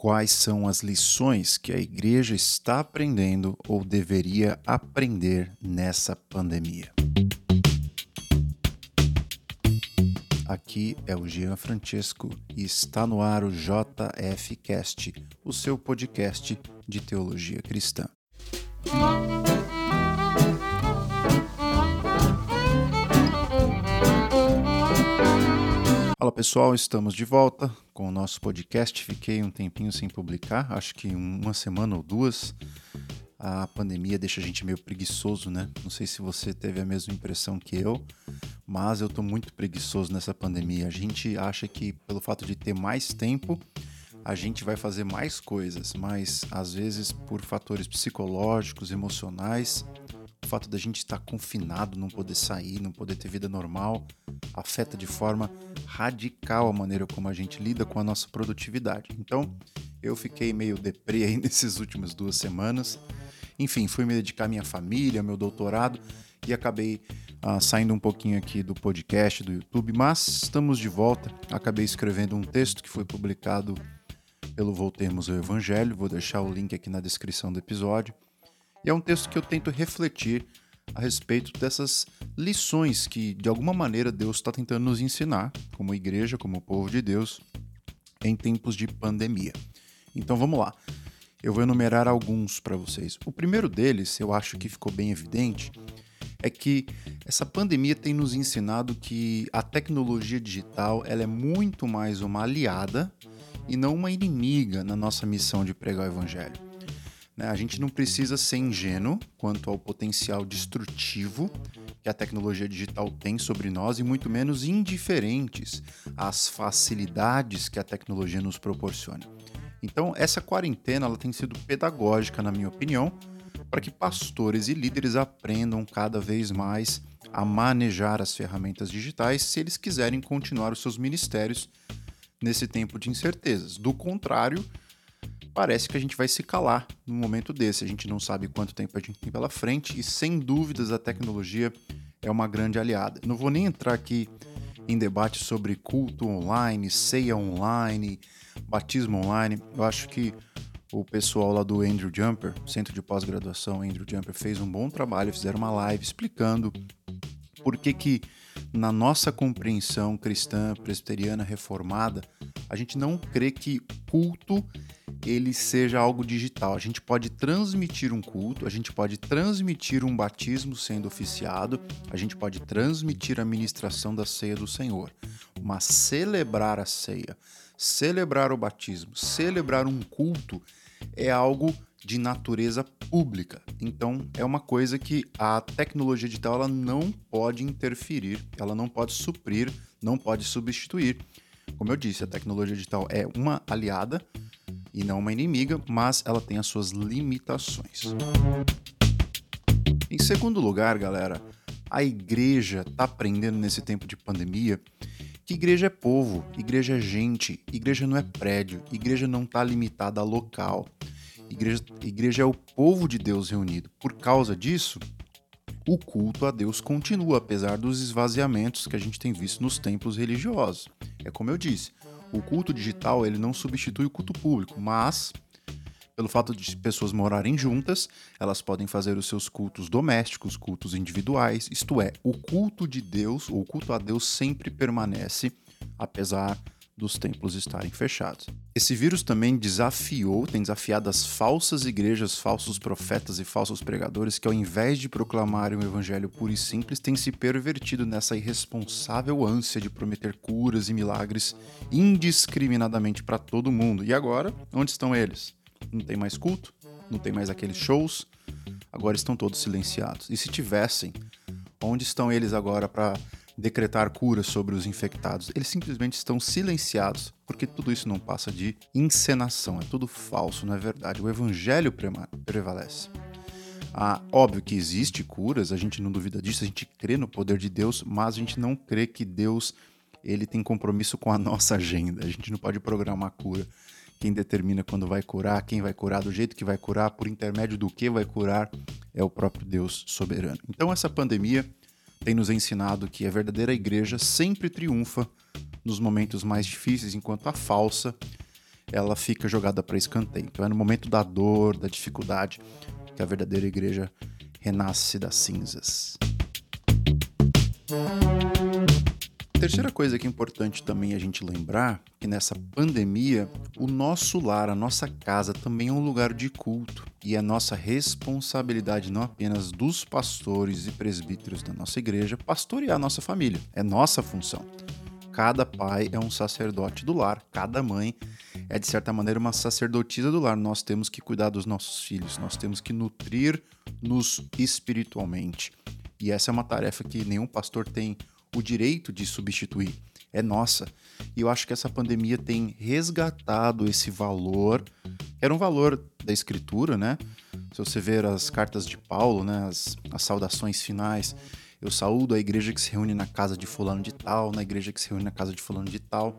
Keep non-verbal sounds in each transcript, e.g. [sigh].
Quais são as lições que a igreja está aprendendo ou deveria aprender nessa pandemia? Aqui é o Jean Francesco e está no ar o JFcast, o seu podcast de teologia cristã. Fala pessoal, estamos de volta com o nosso podcast. Fiquei um tempinho sem publicar, acho que uma semana ou duas. A pandemia deixa a gente meio preguiçoso, né? Não sei se você teve a mesma impressão que eu, mas eu tô muito preguiçoso nessa pandemia. A gente acha que pelo fato de ter mais tempo, a gente vai fazer mais coisas, mas às vezes por fatores psicológicos, emocionais, fato da gente estar confinado, não poder sair, não poder ter vida normal, afeta de forma radical a maneira como a gente lida com a nossa produtividade. Então, eu fiquei meio deprê aí [laughs] nesses últimas duas semanas. Enfim, fui me dedicar à minha família, ao meu doutorado e acabei uh, saindo um pouquinho aqui do podcast, do YouTube, mas estamos de volta. Acabei escrevendo um texto que foi publicado pelo Voltemos ao Evangelho, vou deixar o link aqui na descrição do episódio. E é um texto que eu tento refletir a respeito dessas lições que, de alguma maneira, Deus está tentando nos ensinar, como igreja, como povo de Deus, em tempos de pandemia. Então vamos lá. Eu vou enumerar alguns para vocês. O primeiro deles, eu acho que ficou bem evidente, é que essa pandemia tem nos ensinado que a tecnologia digital ela é muito mais uma aliada e não uma inimiga na nossa missão de pregar o evangelho. Né? A gente não precisa ser ingênuo quanto ao potencial destrutivo que a tecnologia digital tem sobre nós e muito menos indiferentes às facilidades que a tecnologia nos proporciona. Então, essa quarentena ela tem sido pedagógica, na minha opinião, para que pastores e líderes aprendam cada vez mais a manejar as ferramentas digitais se eles quiserem continuar os seus ministérios nesse tempo de incertezas. Do contrário, parece que a gente vai se calar num momento desse. A gente não sabe quanto tempo a gente tem pela frente e, sem dúvidas, a tecnologia é uma grande aliada. Não vou nem entrar aqui em debate sobre culto online, ceia online, batismo online. Eu acho que o pessoal lá do Andrew Jumper, Centro de Pós-Graduação Andrew Jumper, fez um bom trabalho, fizeram uma live explicando por que que na nossa compreensão cristã, presbiteriana, reformada, a gente não crê que culto ele seja algo digital. A gente pode transmitir um culto, a gente pode transmitir um batismo sendo oficiado, a gente pode transmitir a ministração da ceia do Senhor. Mas celebrar a ceia, celebrar o batismo, celebrar um culto é algo de natureza pública. Então, é uma coisa que a tecnologia digital ela não pode interferir, ela não pode suprir, não pode substituir. Como eu disse, a tecnologia digital é uma aliada, e não uma inimiga, mas ela tem as suas limitações. Em segundo lugar, galera, a igreja está aprendendo nesse tempo de pandemia que igreja é povo, igreja é gente, igreja não é prédio, igreja não está limitada a local. Igreja, igreja é o povo de Deus reunido. Por causa disso, o culto a Deus continua, apesar dos esvaziamentos que a gente tem visto nos templos religiosos. É como eu disse, o culto digital ele não substitui o culto público, mas pelo fato de pessoas morarem juntas, elas podem fazer os seus cultos domésticos, cultos individuais, isto é, o culto de Deus, ou o culto a Deus sempre permanece, apesar dos templos estarem fechados. Esse vírus também desafiou, tem desafiado as falsas igrejas, falsos profetas e falsos pregadores que, ao invés de proclamarem o evangelho puro e simples, têm se pervertido nessa irresponsável ânsia de prometer curas e milagres indiscriminadamente para todo mundo. E agora, onde estão eles? Não tem mais culto? Não tem mais aqueles shows? Agora estão todos silenciados. E se tivessem, onde estão eles agora para decretar cura sobre os infectados. Eles simplesmente estão silenciados, porque tudo isso não passa de encenação, é tudo falso, não é verdade. O evangelho prevalece. Ah, óbvio que existe curas, a gente não duvida disso, a gente crê no poder de Deus, mas a gente não crê que Deus ele tem compromisso com a nossa agenda. A gente não pode programar cura. Quem determina quando vai curar, quem vai curar, do jeito que vai curar, por intermédio do que vai curar, é o próprio Deus soberano. Então essa pandemia tem nos ensinado que a verdadeira igreja sempre triunfa nos momentos mais difíceis, enquanto a falsa ela fica jogada para escanteio. Então é no momento da dor, da dificuldade, que a verdadeira igreja renasce das cinzas. Terceira coisa que é importante também a gente lembrar que nessa pandemia, o nosso lar, a nossa casa também é um lugar de culto e é nossa responsabilidade não apenas dos pastores e presbíteros da nossa igreja pastorear a nossa família, é nossa função. Cada pai é um sacerdote do lar, cada mãe é de certa maneira uma sacerdotisa do lar. Nós temos que cuidar dos nossos filhos, nós temos que nutrir-nos espiritualmente. E essa é uma tarefa que nenhum pastor tem o direito de substituir, é nossa. E eu acho que essa pandemia tem resgatado esse valor, era um valor da escritura, né? Se você ver as cartas de Paulo, né, as, as saudações finais, eu saúdo a igreja que se reúne na casa de fulano de tal, na igreja que se reúne na casa de fulano de tal.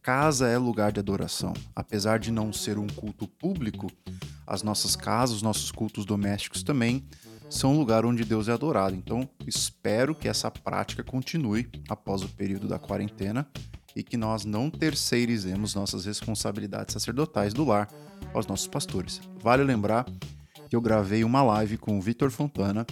Casa é lugar de adoração. Apesar de não ser um culto público, as nossas casas, os nossos cultos domésticos também são um lugar onde Deus é adorado. Então, espero que essa prática continue após o período da quarentena e que nós não terceirizemos nossas responsabilidades sacerdotais do lar aos nossos pastores. Vale lembrar que eu gravei uma live com o Vitor Fontana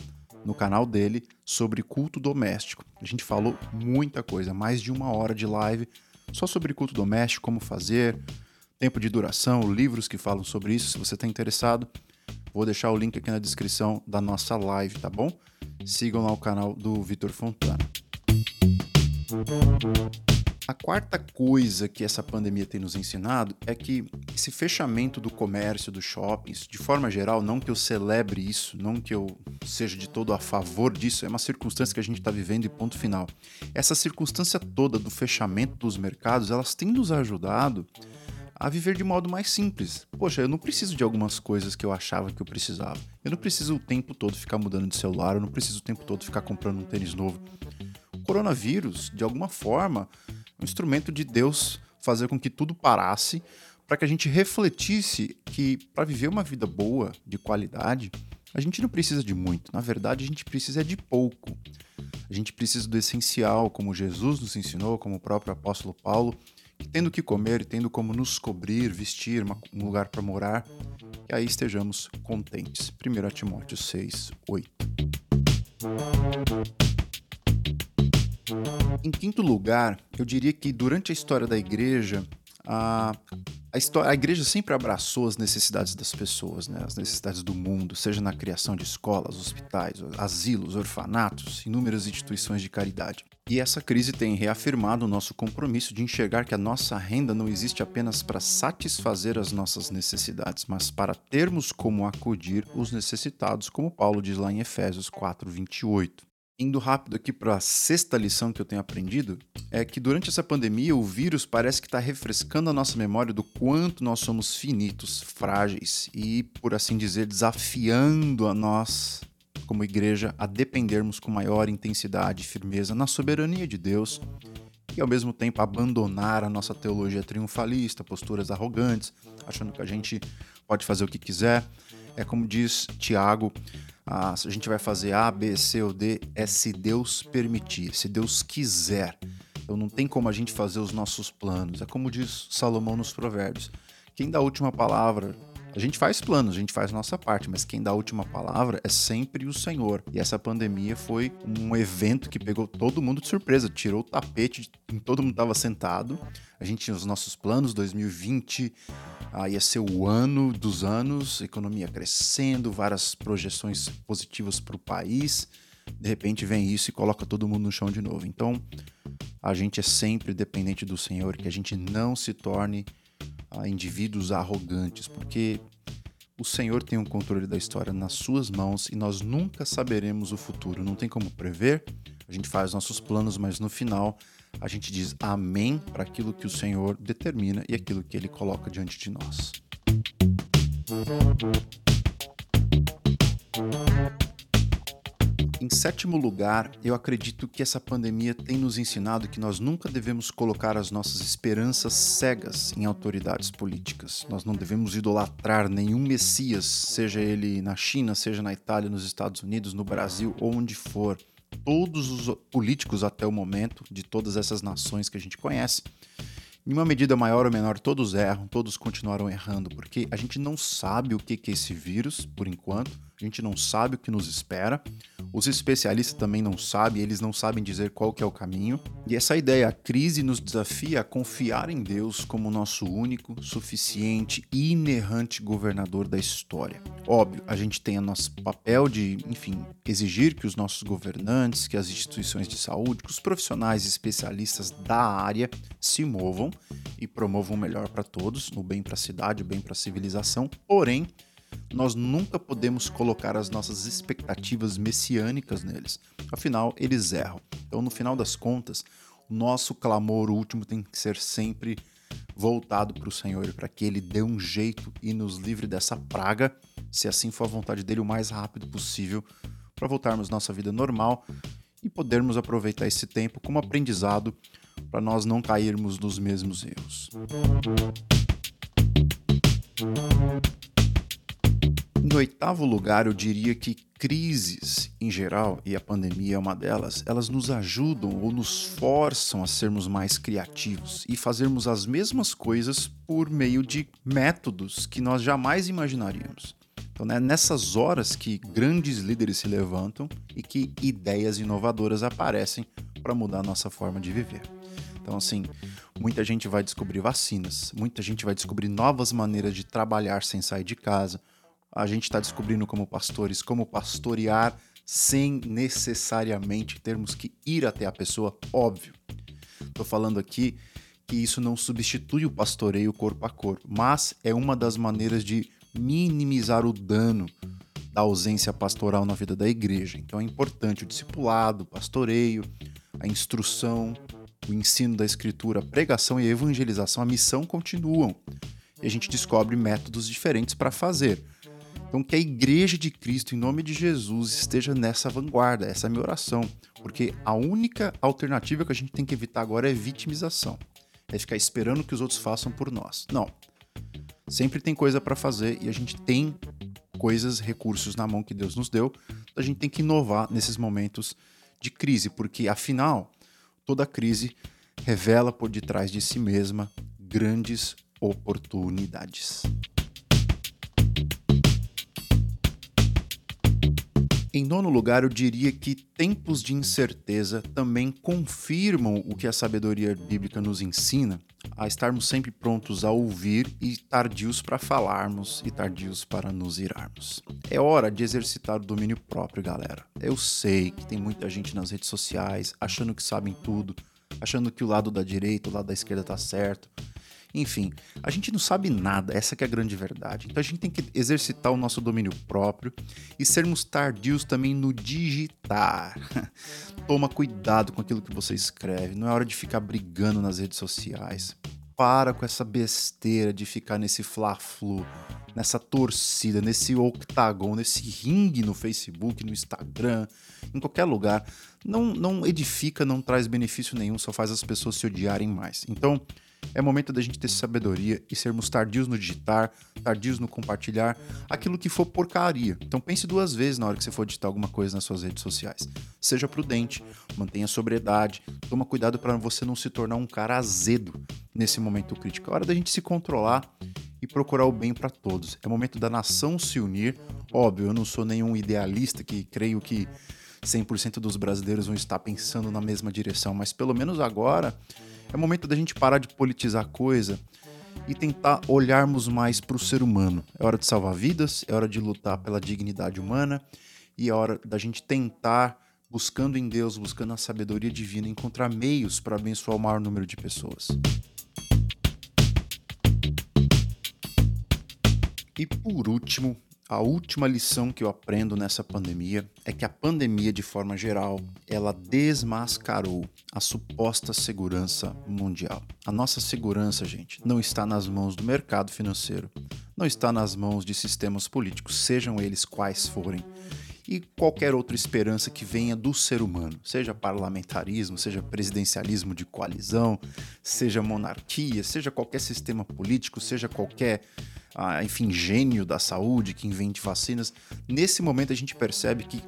no canal dele sobre culto doméstico. A gente falou muita coisa, mais de uma hora de live só sobre culto doméstico, como fazer, tempo de duração, livros que falam sobre isso, se você está interessado. Vou deixar o link aqui na descrição da nossa live, tá bom? Sigam lá o canal do Vitor Fontana. A quarta coisa que essa pandemia tem nos ensinado é que esse fechamento do comércio, dos shoppings, de forma geral, não que eu celebre isso, não que eu seja de todo a favor disso, é uma circunstância que a gente está vivendo e ponto final. Essa circunstância toda do fechamento dos mercados, elas têm nos ajudado a viver de modo mais simples. Poxa, eu não preciso de algumas coisas que eu achava que eu precisava. Eu não preciso o tempo todo ficar mudando de celular, eu não preciso o tempo todo ficar comprando um tênis novo. O coronavírus, de alguma forma, é um instrumento de Deus fazer com que tudo parasse para que a gente refletisse que para viver uma vida boa, de qualidade, a gente não precisa de muito. Na verdade, a gente precisa de pouco. A gente precisa do essencial, como Jesus nos ensinou, como o próprio apóstolo Paulo, tendo que comer, tendo como nos cobrir, vestir, um lugar para morar, e aí estejamos contentes. 1 Timóteo 6, 8. Em quinto lugar, eu diria que durante a história da igreja, a, a, história, a igreja sempre abraçou as necessidades das pessoas, né? as necessidades do mundo, seja na criação de escolas, hospitais, asilos, orfanatos, inúmeras instituições de caridade. E essa crise tem reafirmado o nosso compromisso de enxergar que a nossa renda não existe apenas para satisfazer as nossas necessidades, mas para termos como acudir os necessitados, como Paulo diz lá em Efésios 4, 28. Indo rápido aqui para a sexta lição que eu tenho aprendido, é que durante essa pandemia o vírus parece que está refrescando a nossa memória do quanto nós somos finitos, frágeis e, por assim dizer, desafiando a nós como igreja a dependermos com maior intensidade e firmeza na soberania de Deus e ao mesmo tempo abandonar a nossa teologia triunfalista, posturas arrogantes, achando que a gente pode fazer o que quiser. É como diz Tiago, a gente vai fazer A, B, C ou D é se Deus permitir, se Deus quiser. Então não tem como a gente fazer os nossos planos. É como diz Salomão nos Provérbios. Quem dá a última palavra a gente faz planos, a gente faz nossa parte, mas quem dá a última palavra é sempre o Senhor. E essa pandemia foi um evento que pegou todo mundo de surpresa, tirou o tapete, todo mundo estava sentado. A gente tinha os nossos planos, 2020 ah, ia ser o ano dos anos, economia crescendo, várias projeções positivas para o país. De repente vem isso e coloca todo mundo no chão de novo. Então, a gente é sempre dependente do Senhor, que a gente não se torne a indivíduos arrogantes, porque o Senhor tem o controle da história nas suas mãos e nós nunca saberemos o futuro. Não tem como prever. A gente faz nossos planos, mas no final a gente diz amém para aquilo que o Senhor determina e aquilo que ele coloca diante de nós. Em sétimo lugar, eu acredito que essa pandemia tem nos ensinado que nós nunca devemos colocar as nossas esperanças cegas em autoridades políticas. Nós não devemos idolatrar nenhum Messias, seja ele na China, seja na Itália, nos Estados Unidos, no Brasil ou onde for. Todos os políticos até o momento, de todas essas nações que a gente conhece, Em uma medida maior ou menor, todos erram, todos continuaram errando, porque a gente não sabe o que é esse vírus, por enquanto, a gente não sabe o que nos espera, os especialistas também não sabem, eles não sabem dizer qual que é o caminho. E essa ideia, a crise nos desafia a confiar em Deus como nosso único, suficiente e inerrante governador da história. Óbvio, a gente tem o nosso papel de, enfim, exigir que os nossos governantes, que as instituições de saúde, que os profissionais especialistas da área se movam e promovam o melhor para todos, o bem para a cidade, o bem para a civilização. Porém, nós nunca podemos colocar as nossas expectativas messiânicas neles. Afinal, eles erram. Então, no final das contas, o nosso clamor último tem que ser sempre voltado para o Senhor, para que Ele dê um jeito e nos livre dessa praga, se assim for a vontade dele, o mais rápido possível, para voltarmos nossa vida normal e podermos aproveitar esse tempo como aprendizado para nós não cairmos nos mesmos erros. Em oitavo lugar, eu diria que crises em geral, e a pandemia é uma delas, elas nos ajudam ou nos forçam a sermos mais criativos e fazermos as mesmas coisas por meio de métodos que nós jamais imaginaríamos. Então, né, nessas horas que grandes líderes se levantam e que ideias inovadoras aparecem para mudar a nossa forma de viver. Então, assim, muita gente vai descobrir vacinas, muita gente vai descobrir novas maneiras de trabalhar sem sair de casa, a gente está descobrindo como pastores como pastorear sem necessariamente termos que ir até a pessoa, óbvio. Estou falando aqui que isso não substitui o pastoreio corpo a corpo, mas é uma das maneiras de minimizar o dano da ausência pastoral na vida da igreja. Então é importante o discipulado, o pastoreio, a instrução, o ensino da escritura, a pregação e a evangelização, a missão continuam. E a gente descobre métodos diferentes para fazer. Então, que a Igreja de Cristo, em nome de Jesus, esteja nessa vanguarda, essa é a minha oração, porque a única alternativa que a gente tem que evitar agora é vitimização, é ficar esperando que os outros façam por nós. Não. Sempre tem coisa para fazer e a gente tem coisas, recursos na mão que Deus nos deu, a gente tem que inovar nesses momentos de crise, porque afinal, toda crise revela por detrás de si mesma grandes oportunidades. Em nono lugar, eu diria que tempos de incerteza também confirmam o que a sabedoria bíblica nos ensina, a estarmos sempre prontos a ouvir e tardios para falarmos e tardios para nos irarmos. É hora de exercitar o domínio próprio, galera. Eu sei que tem muita gente nas redes sociais achando que sabem tudo, achando que o lado da direita, o lado da esquerda tá certo, enfim, a gente não sabe nada, essa é a grande verdade. Então a gente tem que exercitar o nosso domínio próprio e sermos tardios também no digitar. [laughs] Toma cuidado com aquilo que você escreve, não é hora de ficar brigando nas redes sociais. Para com essa besteira de ficar nesse fla-flu, nessa torcida, nesse octagon, nesse ringue no Facebook, no Instagram, em qualquer lugar. Não, não edifica, não traz benefício nenhum, só faz as pessoas se odiarem mais. Então, é momento da gente ter sabedoria e sermos tardios no digitar, tardios no compartilhar aquilo que for porcaria. Então pense duas vezes na hora que você for digitar alguma coisa nas suas redes sociais. Seja prudente, mantenha sobriedade, toma cuidado para você não se tornar um cara azedo nesse momento crítico. É hora da gente se controlar e procurar o bem para todos. É momento da nação se unir. Óbvio, eu não sou nenhum idealista que creio que 100% dos brasileiros vão estar pensando na mesma direção, mas pelo menos agora é momento da gente parar de politizar coisa e tentar olharmos mais para o ser humano. É hora de salvar vidas, é hora de lutar pela dignidade humana e é hora da gente tentar, buscando em Deus, buscando a sabedoria divina, encontrar meios para abençoar o maior número de pessoas. E por último, a última lição que eu aprendo nessa pandemia é que a pandemia, de forma geral, ela desmascarou a suposta segurança mundial. A nossa segurança, gente, não está nas mãos do mercado financeiro, não está nas mãos de sistemas políticos, sejam eles quais forem, e qualquer outra esperança que venha do ser humano, seja parlamentarismo, seja presidencialismo de coalizão, seja monarquia, seja qualquer sistema político, seja qualquer a, enfim, gênio da saúde que invente vacinas, nesse momento a gente percebe que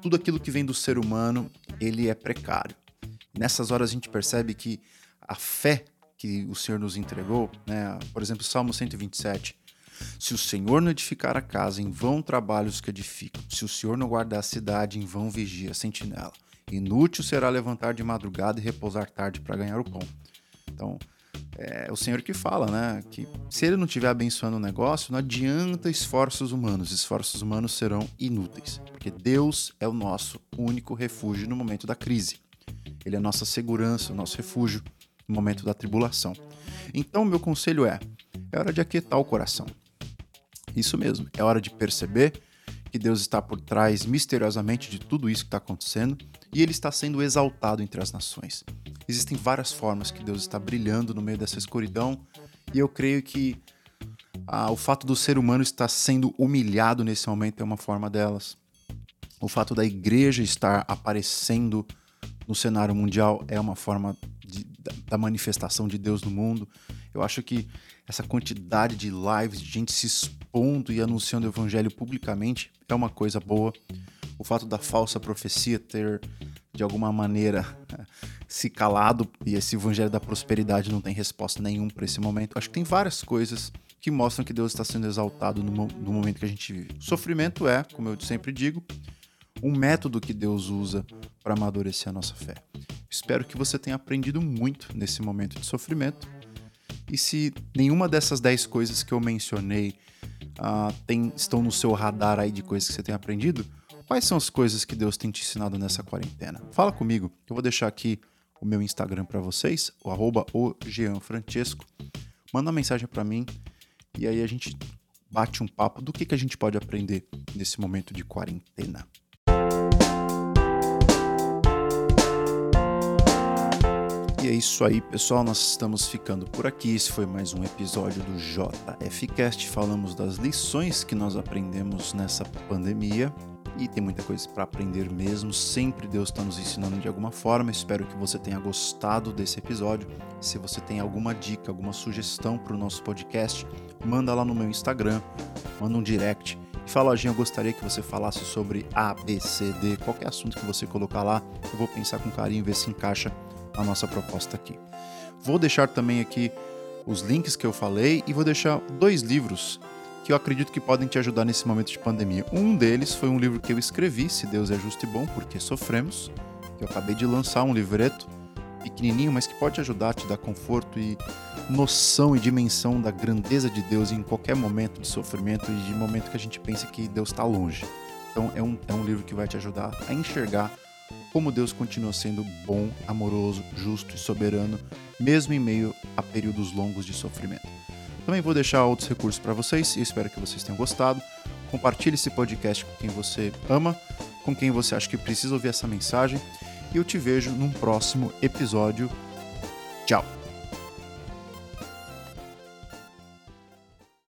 tudo aquilo que vem do ser humano, ele é precário. Nessas horas a gente percebe que a fé que o Senhor nos entregou, né? Por exemplo, Salmo 127. Se o Senhor não edificar a casa, em vão trabalhos que edificam. Se o Senhor não guardar a cidade, em vão vigia a sentinela. Inútil será levantar de madrugada e repousar tarde para ganhar o pão. Então, é o Senhor que fala, né? Que se ele não estiver abençoando o negócio, não adianta esforços humanos. Esforços humanos serão inúteis, porque Deus é o nosso único refúgio no momento da crise. Ele é a nossa segurança, o nosso refúgio no momento da tribulação. Então, meu conselho é: é hora de aquietar o coração. Isso mesmo, é hora de perceber que Deus está por trás misteriosamente de tudo isso que está acontecendo e ele está sendo exaltado entre as nações. Existem várias formas que Deus está brilhando no meio dessa escuridão e eu creio que ah, o fato do ser humano estar sendo humilhado nesse momento é uma forma delas. O fato da igreja estar aparecendo no cenário mundial é uma forma da manifestação de Deus no mundo. Eu acho que essa quantidade de lives, de gente se expondo e anunciando o evangelho publicamente é uma coisa boa. O fato da falsa profecia ter, de alguma maneira, [laughs] se calado e esse evangelho da prosperidade não tem resposta nenhuma para esse momento. Acho que tem várias coisas que mostram que Deus está sendo exaltado no, no momento que a gente vive. sofrimento é, como eu sempre digo, um método que Deus usa para amadurecer a nossa fé. Espero que você tenha aprendido muito nesse momento de sofrimento. E se nenhuma dessas 10 coisas que eu mencionei uh, tem, estão no seu radar aí de coisas que você tem aprendido, quais são as coisas que Deus tem te ensinado nessa quarentena? Fala comigo, eu vou deixar aqui o meu Instagram para vocês, o arroba o. Manda uma mensagem para mim e aí a gente bate um papo do que, que a gente pode aprender nesse momento de quarentena. E é isso aí, pessoal. Nós estamos ficando por aqui. Esse foi mais um episódio do JFcast. Falamos das lições que nós aprendemos nessa pandemia. E tem muita coisa para aprender mesmo. Sempre Deus está nos ensinando de alguma forma. Espero que você tenha gostado desse episódio. Se você tem alguma dica, alguma sugestão para o nosso podcast, manda lá no meu Instagram, manda um direct e fala, Lojinha, eu gostaria que você falasse sobre A, B, C, D, qualquer assunto que você colocar lá, eu vou pensar com carinho, ver se encaixa a nossa proposta aqui. Vou deixar também aqui os links que eu falei e vou deixar dois livros que eu acredito que podem te ajudar nesse momento de pandemia. Um deles foi um livro que eu escrevi, Se Deus é Justo e Bom, Porque Sofremos, que eu acabei de lançar, um livreto pequenininho, mas que pode ajudar a te dar conforto e noção e dimensão da grandeza de Deus em qualquer momento de sofrimento e de momento que a gente pensa que Deus está longe. Então é um, é um livro que vai te ajudar a enxergar como Deus continua sendo bom, amoroso, justo e soberano, mesmo em meio a períodos longos de sofrimento. Também vou deixar outros recursos para vocês e espero que vocês tenham gostado. Compartilhe esse podcast com quem você ama, com quem você acha que precisa ouvir essa mensagem. E eu te vejo num próximo episódio. Tchau!